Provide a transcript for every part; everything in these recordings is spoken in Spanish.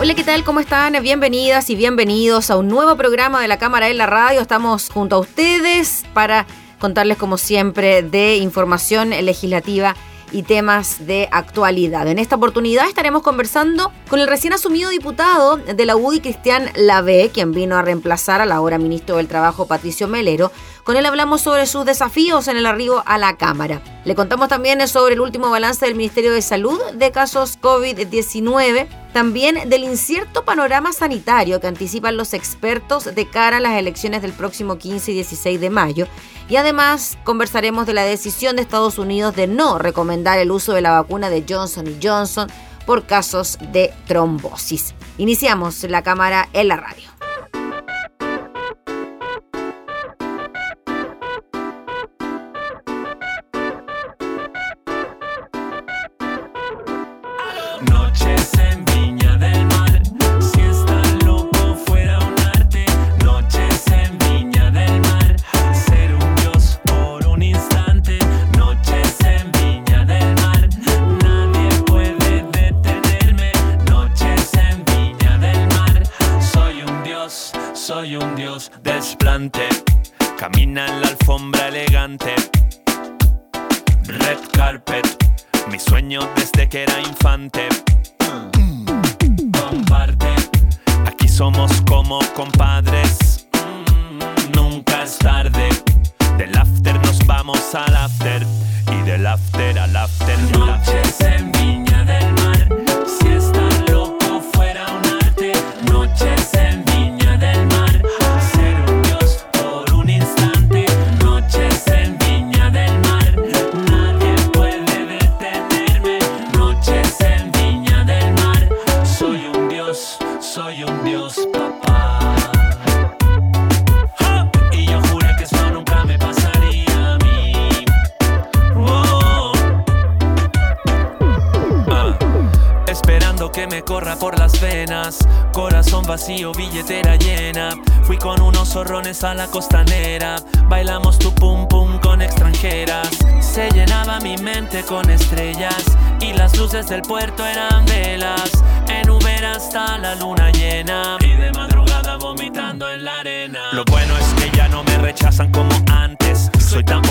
Hola, ¿qué tal? ¿Cómo están? Bienvenidas y bienvenidos a un nuevo programa de la Cámara en la Radio. Estamos junto a ustedes para contarles, como siempre, de información legislativa y temas de actualidad. En esta oportunidad estaremos conversando con el recién asumido diputado de la UDI, Cristian Lave, quien vino a reemplazar al ahora ministro del Trabajo, Patricio Melero. Con él hablamos sobre sus desafíos en el arribo a la Cámara. Le contamos también sobre el último balance del Ministerio de Salud de casos COVID-19 también del incierto panorama sanitario que anticipan los expertos de cara a las elecciones del próximo 15 y 16 de mayo. Y además conversaremos de la decisión de Estados Unidos de no recomendar el uso de la vacuna de Johnson Johnson por casos de trombosis. Iniciamos la cámara en la radio. after, al after. Noche a la costanera, bailamos tu pum pum con extranjeras. Se llenaba mi mente con estrellas y las luces del puerto eran velas. En Uber hasta la luna llena y de madrugada vomitando en la arena. Lo bueno es que ya no me rechazan como antes. Soy tan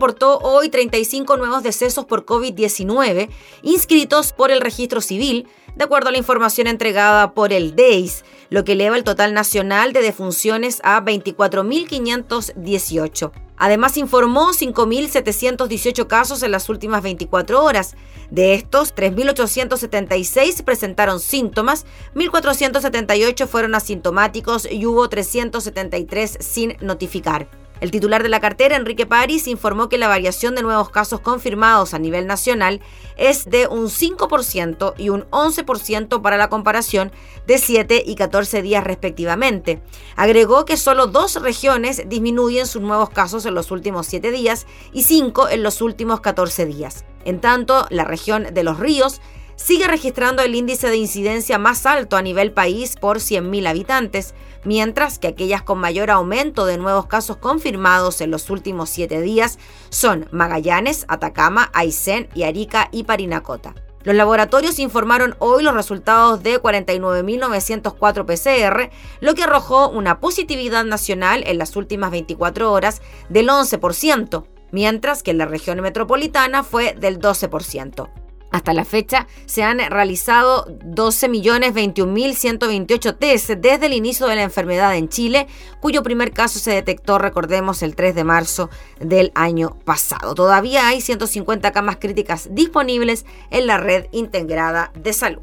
reportó hoy 35 nuevos decesos por COVID-19 inscritos por el registro civil, de acuerdo a la información entregada por el DEIS, lo que eleva el total nacional de defunciones a 24.518. Además informó 5.718 casos en las últimas 24 horas. De estos, 3.876 presentaron síntomas, 1.478 fueron asintomáticos y hubo 373 sin notificar. El titular de la cartera, Enrique París, informó que la variación de nuevos casos confirmados a nivel nacional es de un 5% y un 11% para la comparación de 7 y 14 días respectivamente. Agregó que solo dos regiones disminuyen sus nuevos casos en los últimos 7 días y 5 en los últimos 14 días. En tanto, la región de los ríos sigue registrando el índice de incidencia más alto a nivel país por 100.000 habitantes, mientras que aquellas con mayor aumento de nuevos casos confirmados en los últimos siete días son Magallanes, Atacama, Aysén y Arica y Parinacota. Los laboratorios informaron hoy los resultados de 49.904 PCR, lo que arrojó una positividad nacional en las últimas 24 horas del 11%, mientras que en la región metropolitana fue del 12%. Hasta la fecha se han realizado 12.021.128 test desde el inicio de la enfermedad en Chile, cuyo primer caso se detectó, recordemos, el 3 de marzo del año pasado. Todavía hay 150 camas críticas disponibles en la red integrada de salud.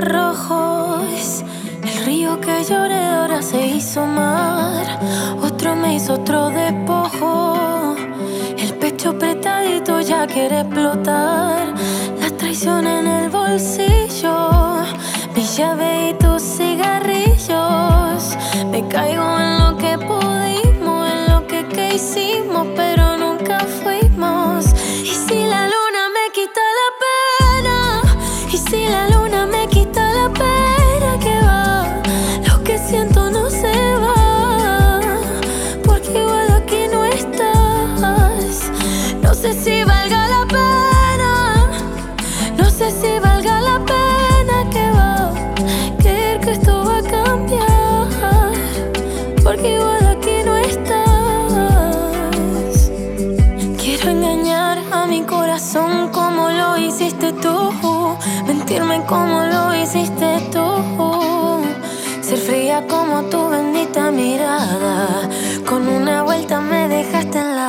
Rojos. El río que lloré ahora se hizo mar. Otro me hizo otro despojo. El pecho apretadito ya quiere explotar. La traición en el bolsillo. Mi llave y tus cigarrillos. Me caigo en lo que pudimos, en lo que, que como lo hiciste tú. Ser fría como tu bendita mirada. Con una vuelta me dejaste en la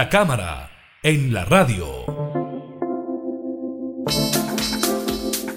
La cámara en la radio.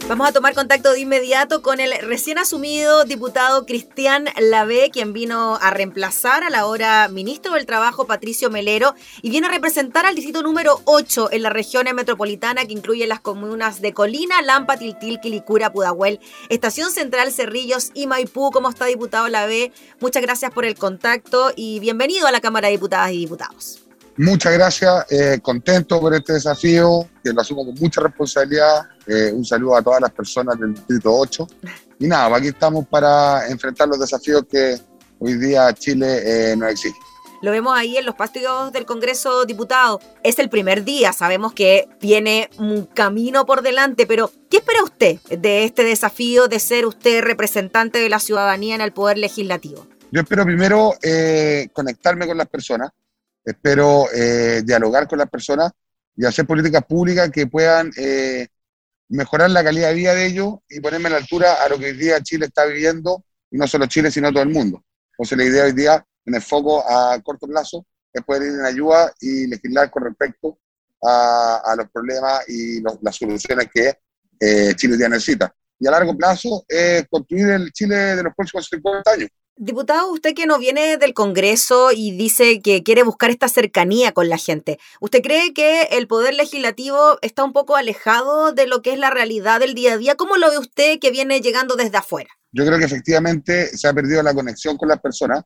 Vamos a tomar contacto de inmediato con el recién asumido diputado Cristian Lavé, quien vino a reemplazar a la hora ministro del Trabajo Patricio Melero y viene a representar al distrito número 8 en la región metropolitana que incluye las comunas de Colina, Lampa, Tiltil, Quilicura, Pudahuel, Estación Central, Cerrillos y Maipú. ¿Cómo está diputado Lavé? Muchas gracias por el contacto y bienvenido a la Cámara de Diputadas y Diputados. Muchas gracias, eh, contento por este desafío, que lo asumo con mucha responsabilidad. Eh, un saludo a todas las personas del Distrito 8. Y nada, aquí estamos para enfrentar los desafíos que hoy día Chile eh, nos exige. Lo vemos ahí en los pasillos del Congreso Diputado. Es el primer día, sabemos que viene un camino por delante, pero ¿qué espera usted de este desafío de ser usted representante de la ciudadanía en el Poder Legislativo? Yo espero primero conectarme con las personas, espero dialogar con las personas y hacer políticas públicas que puedan mejorar la calidad de vida de ellos y ponerme a la altura a lo que hoy día Chile está viviendo, y no solo Chile, sino todo el mundo. Entonces la idea hoy día, en el foco a corto plazo, es poder ir en ayuda y legislar con respecto a, los problemas y las soluciones que eh, Chile ya necesita. Y a largo plazo construir el Chile de los próximos 50 años. Diputado, usted que no viene del Congreso y dice que quiere buscar esta cercanía con la gente, ¿usted cree que el Poder Legislativo está un poco alejado de lo que es la realidad del día a día? ¿Cómo lo ve usted que viene llegando desde afuera? Yo creo que efectivamente se ha perdido la conexión con las personas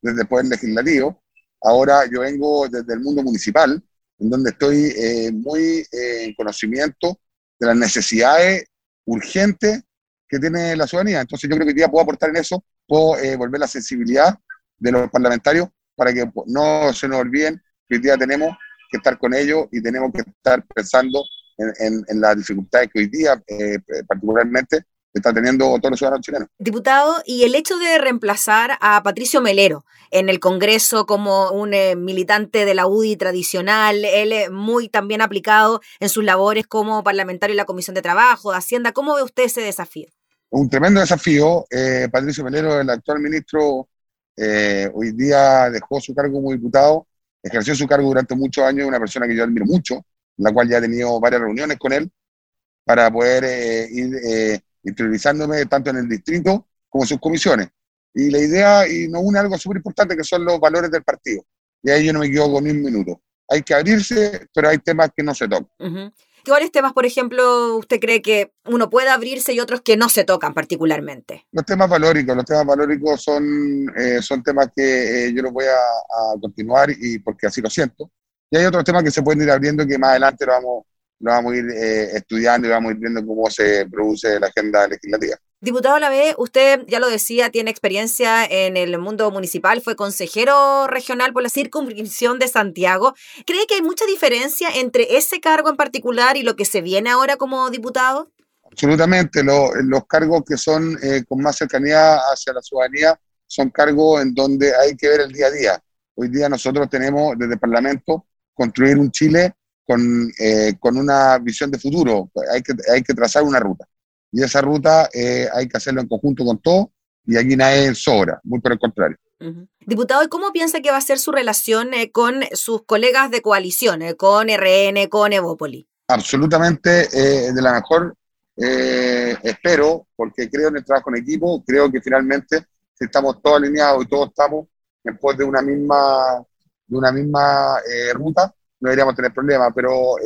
desde el Poder Legislativo. Ahora yo vengo desde el mundo municipal, en donde estoy eh, muy eh, en conocimiento de las necesidades urgentes que tiene la ciudadanía. Entonces yo creo que hoy día puedo aportar en eso puedo eh, volver la sensibilidad de los parlamentarios para que no se nos olviden que hoy día tenemos que estar con ellos y tenemos que estar pensando en, las dificultades que hoy día, eh, particularmente, está teniendo todos los ciudadanos chilenos. Diputado, y el hecho de reemplazar a Patricio Melero en el Congreso como un eh, militante de la UDI tradicional, él muy también aplicado en sus labores como parlamentario en la Comisión de Trabajo, de Hacienda, ¿cómo ve usted ese desafío? Un tremendo desafío. Eh, Patricio Melero, el actual ministro, eh, hoy día dejó su cargo como diputado, ejerció su cargo durante muchos años, una persona que yo admiro mucho, la cual ya he tenido varias reuniones con él para poder eh, ir interiorizándome tanto en el distrito como en sus comisiones. Y la idea, y nos une algo súper importante, que son los valores del partido. Y ahí yo no me equivoco ni un minuto. Hay que abrirse, pero hay temas que no se tocan. ¿Cuáles temas, por ejemplo, usted cree que uno puede abrirse y otros que no se tocan particularmente? Los temas valóricos, los temas valóricos son, eh, son temas que eh, yo los voy a, continuar y porque así lo siento. Y hay otros temas que se pueden ir abriendo que más adelante lo vamos, lo vamos a ir eh, estudiando y vamos a ir viendo cómo se produce la agenda legislativa. Diputado Lavé, usted ya lo decía, tiene experiencia en el mundo municipal, fue consejero regional por la circunscripción de Santiago. ¿Cree que hay mucha diferencia entre ese cargo en particular y lo que se viene ahora como diputado? Absolutamente, los cargos que son eh, con más cercanía hacia la ciudadanía son cargos en donde hay que ver el día a día. Hoy día nosotros tenemos desde el Parlamento construir un Chile con, eh, con una visión de futuro, hay que, hay que trazar una ruta y esa ruta eh, hay que hacerlo en conjunto con todo y aquí nadie sobra, muy por el contrario. Diputado, ¿y cómo piensa que va a ser su relación eh, con sus colegas de coalición, eh, con RN, con Evópoli? Absolutamente de la mejor, espero, porque creo en el trabajo en equipo, creo que finalmente si estamos todos alineados y todos estamos en pos de una misma, de una misma ruta, no deberíamos tener problemas, pero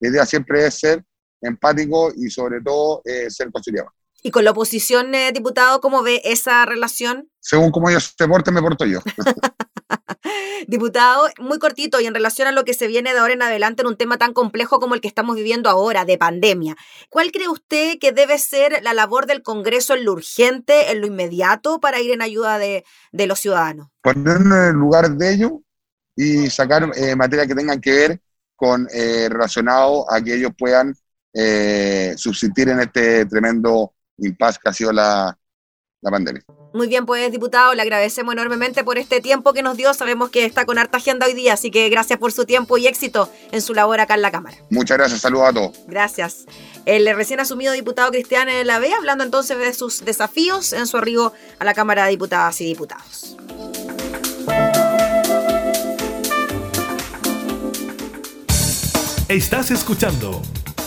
la idea siempre es ser empático y sobre todo eh, ser conciliador. ¿Y con la oposición, eh, diputado, cómo ve esa relación? Según cómo ellos se porten, me porto yo. diputado, muy cortito y en relación a lo que se viene de ahora en adelante en un tema tan complejo como el que estamos viviendo ahora, de pandemia. ¿Cuál cree usted que debe ser la labor del Congreso en lo urgente, en lo inmediato, para ir en ayuda de, los ciudadanos? Ponernos en el lugar de ellos y sacar eh, materia que tengan que ver con relacionado a que ellos puedan eh, subsistir en este tremendo impasse que ha sido la, la pandemia. Muy bien, pues diputado, le agradecemos enormemente por este tiempo que nos dio. Sabemos que está con harta agenda hoy día, así que gracias por su tiempo y éxito en su labor acá en la Cámara. Muchas gracias, saludos a todos. Gracias. El recién asumido diputado Cristian B, hablando entonces de sus desafíos en su arribo a la Cámara de Diputadas y Diputados. Estás escuchando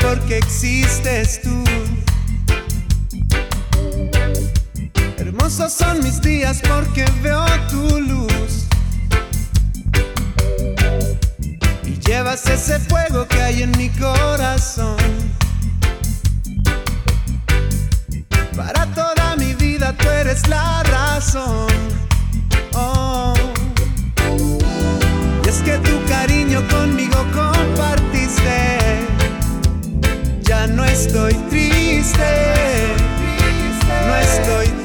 Porque existes tú. Hermosos son mis días porque veo tu luz. Y llevas ese fuego que hay en mi corazón. estoy triste, no estoy triste.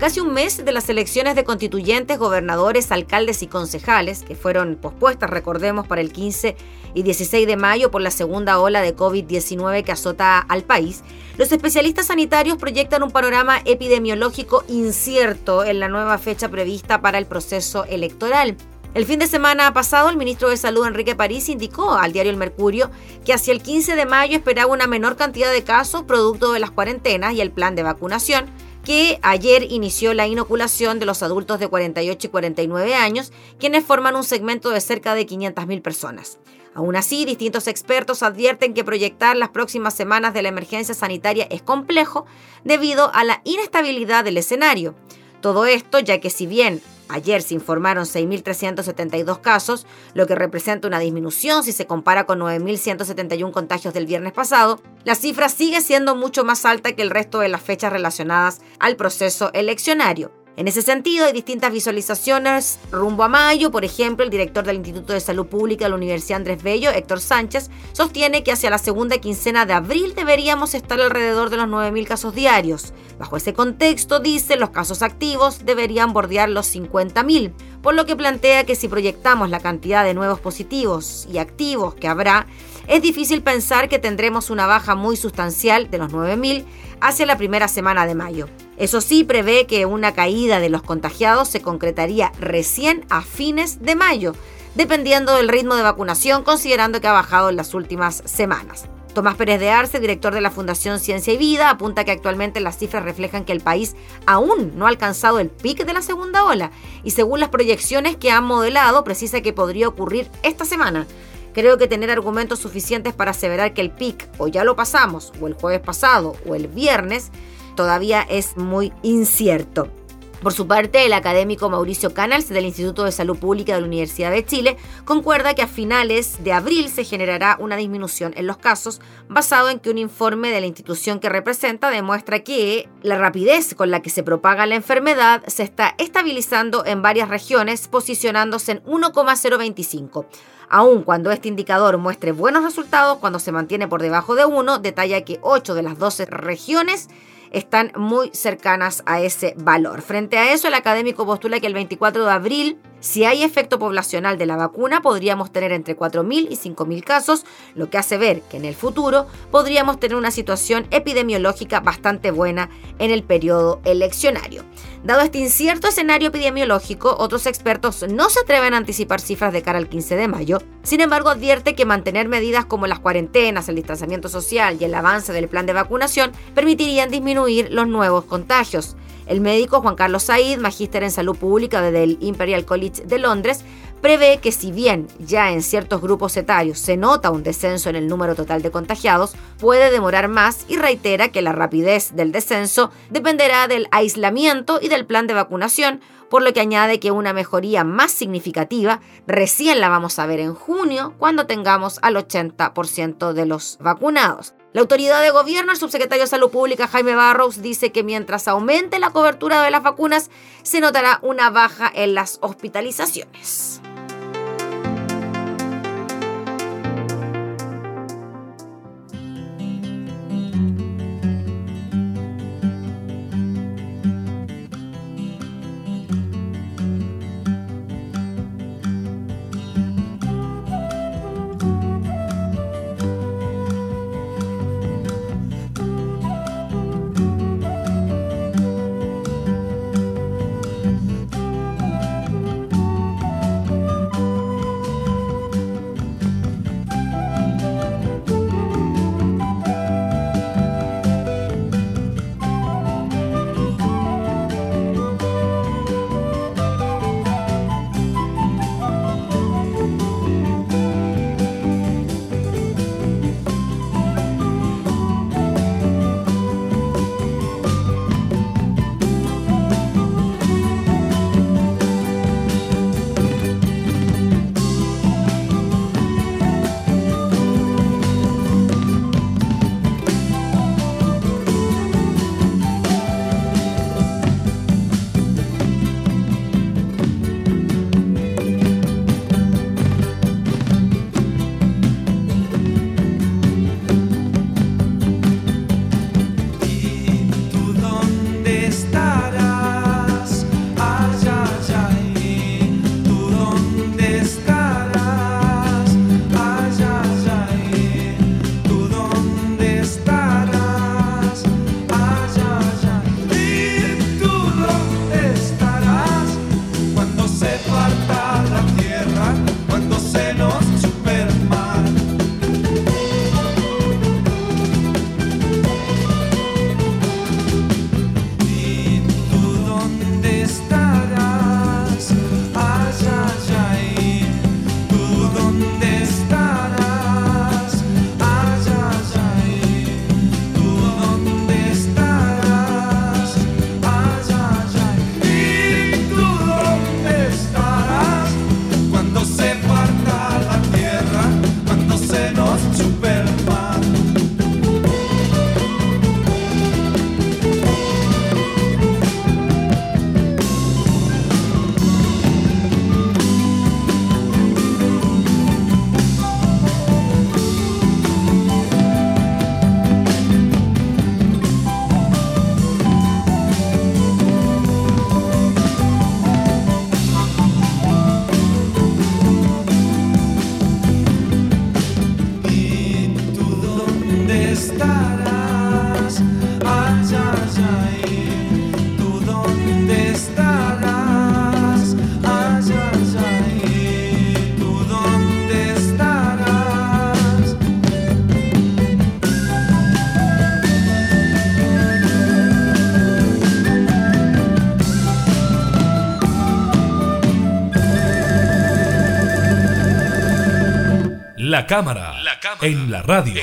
Casi un mes de las elecciones de constituyentes, gobernadores, alcaldes y concejales, que fueron pospuestas, recordemos, para el 15 y 16 de mayo por la segunda ola de COVID-19 que azota al país, los especialistas sanitarios proyectan un panorama epidemiológico incierto en la nueva fecha prevista para el proceso electoral. El fin de semana pasado, el ministro de Salud Enrique París indicó al diario El Mercurio que hacia el 15 de mayo esperaba una menor cantidad de casos producto de las cuarentenas y el plan de vacunación, que ayer inició la inoculación de los adultos de 48 y 49 años, quienes forman un segmento de cerca de 500.000 personas. Aún así, distintos expertos advierten que proyectar las próximas semanas de la emergencia sanitaria es complejo debido a la inestabilidad del escenario. Todo esto ya que si bien ayer se informaron 6.372 casos, lo que representa una disminución si se compara con 9.171 contagios del viernes pasado, la cifra sigue siendo mucho más alta que el resto de las fechas relacionadas al proceso eleccionario. En ese sentido, hay distintas visualizaciones rumbo a mayo. Por ejemplo, el director del Instituto de Salud Pública de la Universidad Andrés Bello, Héctor Sánchez, sostiene que hacia la segunda quincena de abril deberíamos estar alrededor de los 9.000 casos diarios. Bajo ese contexto, dice, los casos activos deberían bordear los 50.000, por lo que plantea que si proyectamos la cantidad de nuevos positivos y activos que habrá, es difícil pensar que tendremos una baja muy sustancial de los 9.000 hacia la primera semana de mayo. Eso sí, prevé que una caída de los contagiados se concretaría recién a fines de mayo, dependiendo del ritmo de vacunación, considerando que ha bajado en las últimas semanas. Tomás Pérez de Arce, director de la Fundación Ciencia y Vida, apunta que actualmente las cifras reflejan que el país aún no ha alcanzado el pic de la segunda ola y según las proyecciones que han modelado, precisa que podría ocurrir esta semana. Creo que tener argumentos suficientes para aseverar que el pic o ya lo pasamos, o el jueves pasado, o el viernes, todavía es muy incierto. Por su parte, el académico Mauricio Canals del Instituto de Salud Pública de la Universidad de Chile concuerda que a finales de abril se generará una disminución en los casos basado en que un informe de la institución que representa demuestra que la rapidez con la que se propaga la enfermedad se está estabilizando en varias regiones posicionándose en 1,025. Aun cuando este indicador muestre buenos resultados, cuando se mantiene por debajo de 1, detalla que 8 de las 12 regiones están muy cercanas a ese valor. Frente a eso, el académico postula que el 24 de abril, si hay efecto poblacional de la vacuna, podríamos tener entre 4.000 y 5.000 casos, lo que hace ver que en el futuro podríamos tener una situación epidemiológica bastante buena en el periodo eleccionario. Dado este incierto escenario epidemiológico, otros expertos no se atreven a anticipar cifras de cara al 15 de mayo. Sin embargo, advierte que mantener medidas como las cuarentenas, el distanciamiento social y el avance del plan de vacunación permitirían disminuir los nuevos contagios. El médico Juan Carlos Said, magíster en salud pública desde el Imperial College de Londres, prevé que si bien ya en ciertos grupos etarios se nota un descenso en el número total de contagiados, puede demorar más y reitera que la rapidez del descenso dependerá del aislamiento y del plan de vacunación, por lo que añade que una mejoría más significativa recién la vamos a ver en junio cuando tengamos al 80% de los vacunados. La autoridad de gobierno, el subsecretario de Salud Pública Jaime Barros, dice que mientras aumente la cobertura de las vacunas, se notará una baja en las hospitalizaciones. La cámara, en, la radio.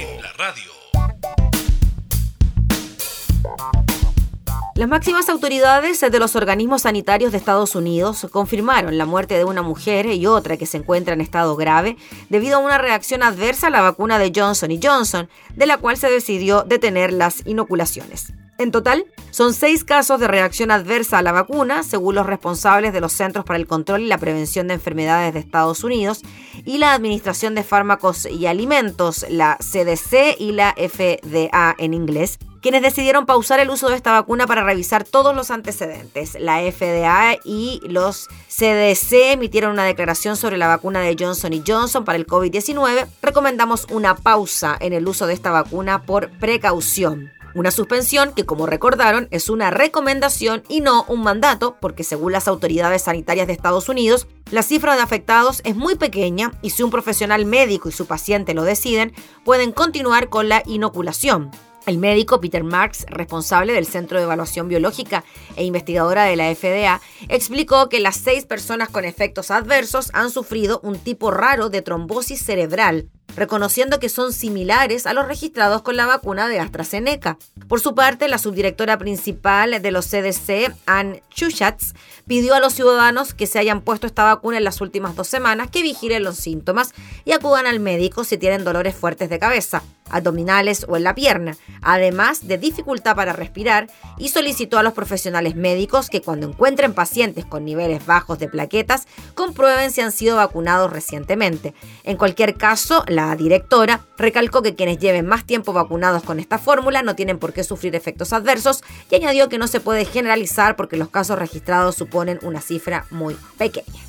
Las máximas autoridades de los organismos sanitarios de Estados Unidos confirmaron la muerte de una mujer y otra que se encuentra en estado grave debido a una reacción adversa a la vacuna de Johnson Johnson, de la cual se decidió detener las inoculaciones. En total, son seis casos de reacción adversa a la vacuna, según los responsables de los Centros para el Control y la Prevención de Enfermedades de Estados Unidos y la Administración de Fármacos y Alimentos, la CDC y la FDA en inglés, quienes decidieron pausar el uso de esta vacuna para revisar todos los antecedentes. La FDA y los CDC emitieron una declaración sobre la vacuna de Johnson Johnson para el COVID-19. Recomendamos una pausa en el uso de esta vacuna por precaución. Una suspensión que, como recordaron, es una recomendación y no un mandato, porque según las autoridades sanitarias de Estados Unidos, la cifra de afectados es muy pequeña y si un profesional médico y su paciente lo deciden, pueden continuar con la inoculación. El médico Peter Marks, responsable del Centro de Evaluación Biológica e investigadora de la FDA, explicó que las seis personas con efectos adversos han sufrido un tipo raro de trombosis cerebral, reconociendo que son similares a los registrados con la vacuna de AstraZeneca. Por su parte, la subdirectora principal de los CDC, Ann Chuchatz, pidió a los ciudadanos que se hayan puesto esta vacuna en las últimas dos semanas que vigilen los síntomas y acudan al médico si tienen dolores fuertes de cabeza, abdominales o en la pierna, además de dificultad para respirar, y solicitó a los profesionales médicos que cuando encuentren pacientes con niveles bajos de plaquetas, comprueben si han sido vacunados recientemente. En cualquier caso, la directora recalcó que quienes lleven más tiempo vacunados con esta fórmula no tienen por qué sufrir efectos adversos y añadió que no se puede generalizar porque los casos registrados suponen una cifra muy pequeña.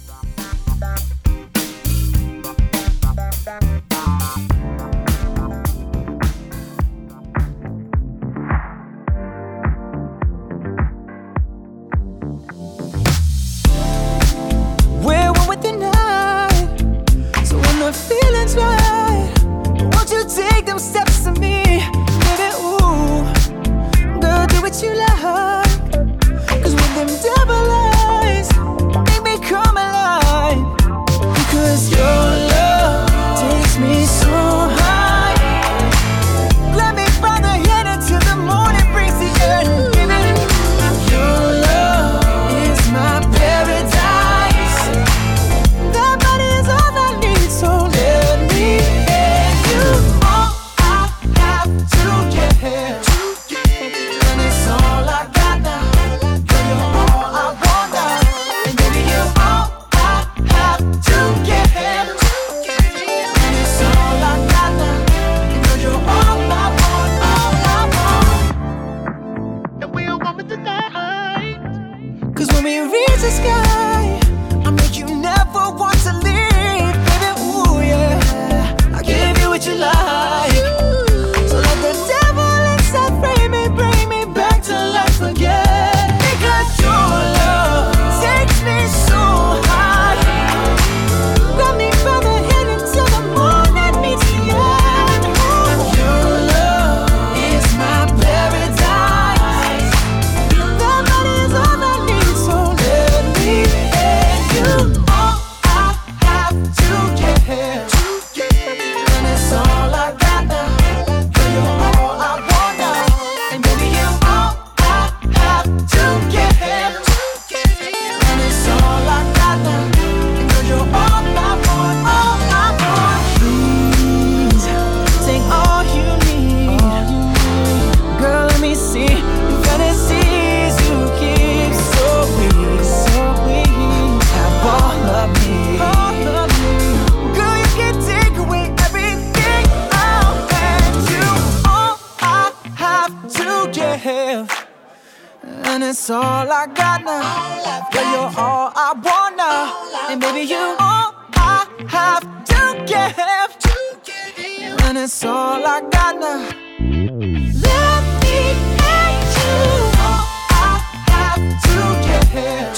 It's all I got now. Girl, you're all I want now, and baby, you all I have to give. and it's all I got now. Let me hate you. All I have to get